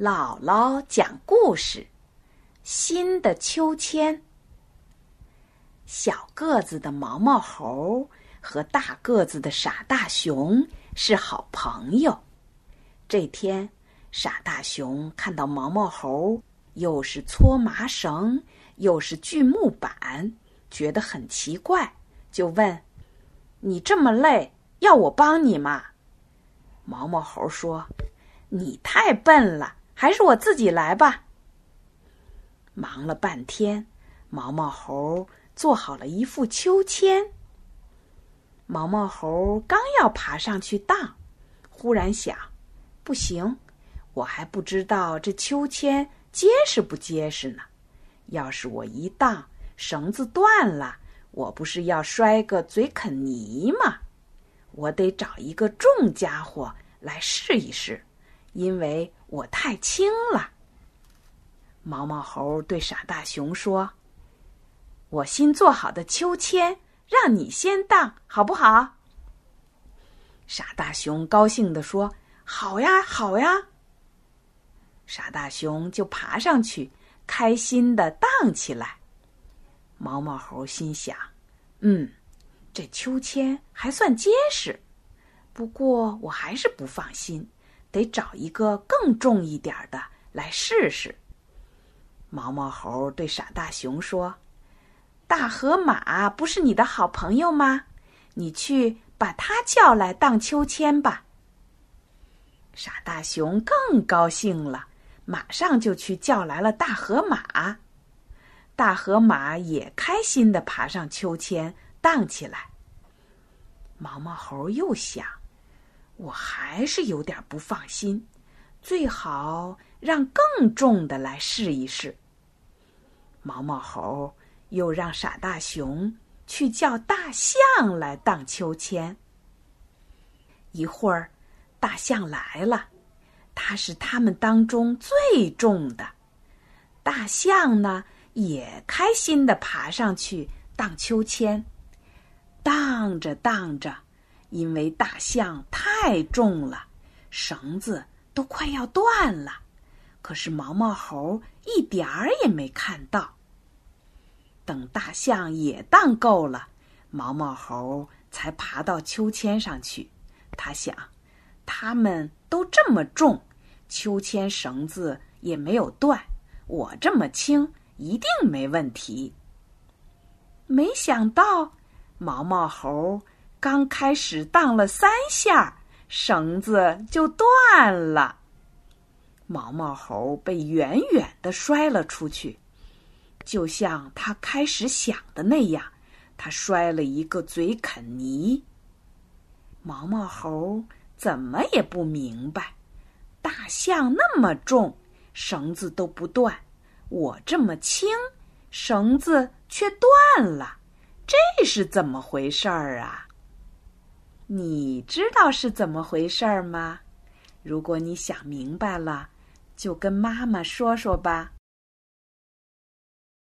姥姥讲故事：新的秋千。小个子的毛毛猴和大个子的傻大熊是好朋友。这天，傻大熊看到毛毛猴又是搓麻绳，又是锯木板，觉得很奇怪，就问：“你这么累，要我帮你吗？”毛毛猴说：“你太笨了。”还是我自己来吧。忙了半天，毛毛猴做好了一副秋千。毛毛猴刚要爬上去荡，忽然想：不行，我还不知道这秋千结实不结实呢。要是我一荡，绳子断了，我不是要摔个嘴啃泥吗？我得找一个重家伙来试一试。因为我太轻了，毛毛猴对傻大熊说：“我新做好的秋千，让你先荡，好不好？”傻大熊高兴地说：“好呀，好呀。”傻大熊就爬上去，开心的荡起来。毛毛猴心想：“嗯，这秋千还算结实，不过我还是不放心。”得找一个更重一点的来试试。毛毛猴对傻大熊说：“大河马不是你的好朋友吗？你去把它叫来荡秋千吧。”傻大熊更高兴了，马上就去叫来了大河马。大河马也开心的爬上秋千荡起来。毛毛猴又想。我还是有点不放心，最好让更重的来试一试。毛毛猴又让傻大熊去叫大象来荡秋千。一会儿，大象来了，它是他们当中最重的。大象呢，也开心的爬上去荡秋千，荡着荡着。因为大象太重了，绳子都快要断了，可是毛毛猴一点儿也没看到。等大象也荡够了，毛毛猴才爬到秋千上去。他想，他们都这么重，秋千绳子也没有断，我这么轻，一定没问题。没想到，毛毛猴。刚开始荡了三下，绳子就断了。毛毛猴被远远的摔了出去，就像他开始想的那样，他摔了一个嘴啃泥。毛毛猴怎么也不明白，大象那么重，绳子都不断，我这么轻，绳子却断了，这是怎么回事儿啊？你知道是怎么回事吗？如果你想明白了，就跟妈妈说说吧。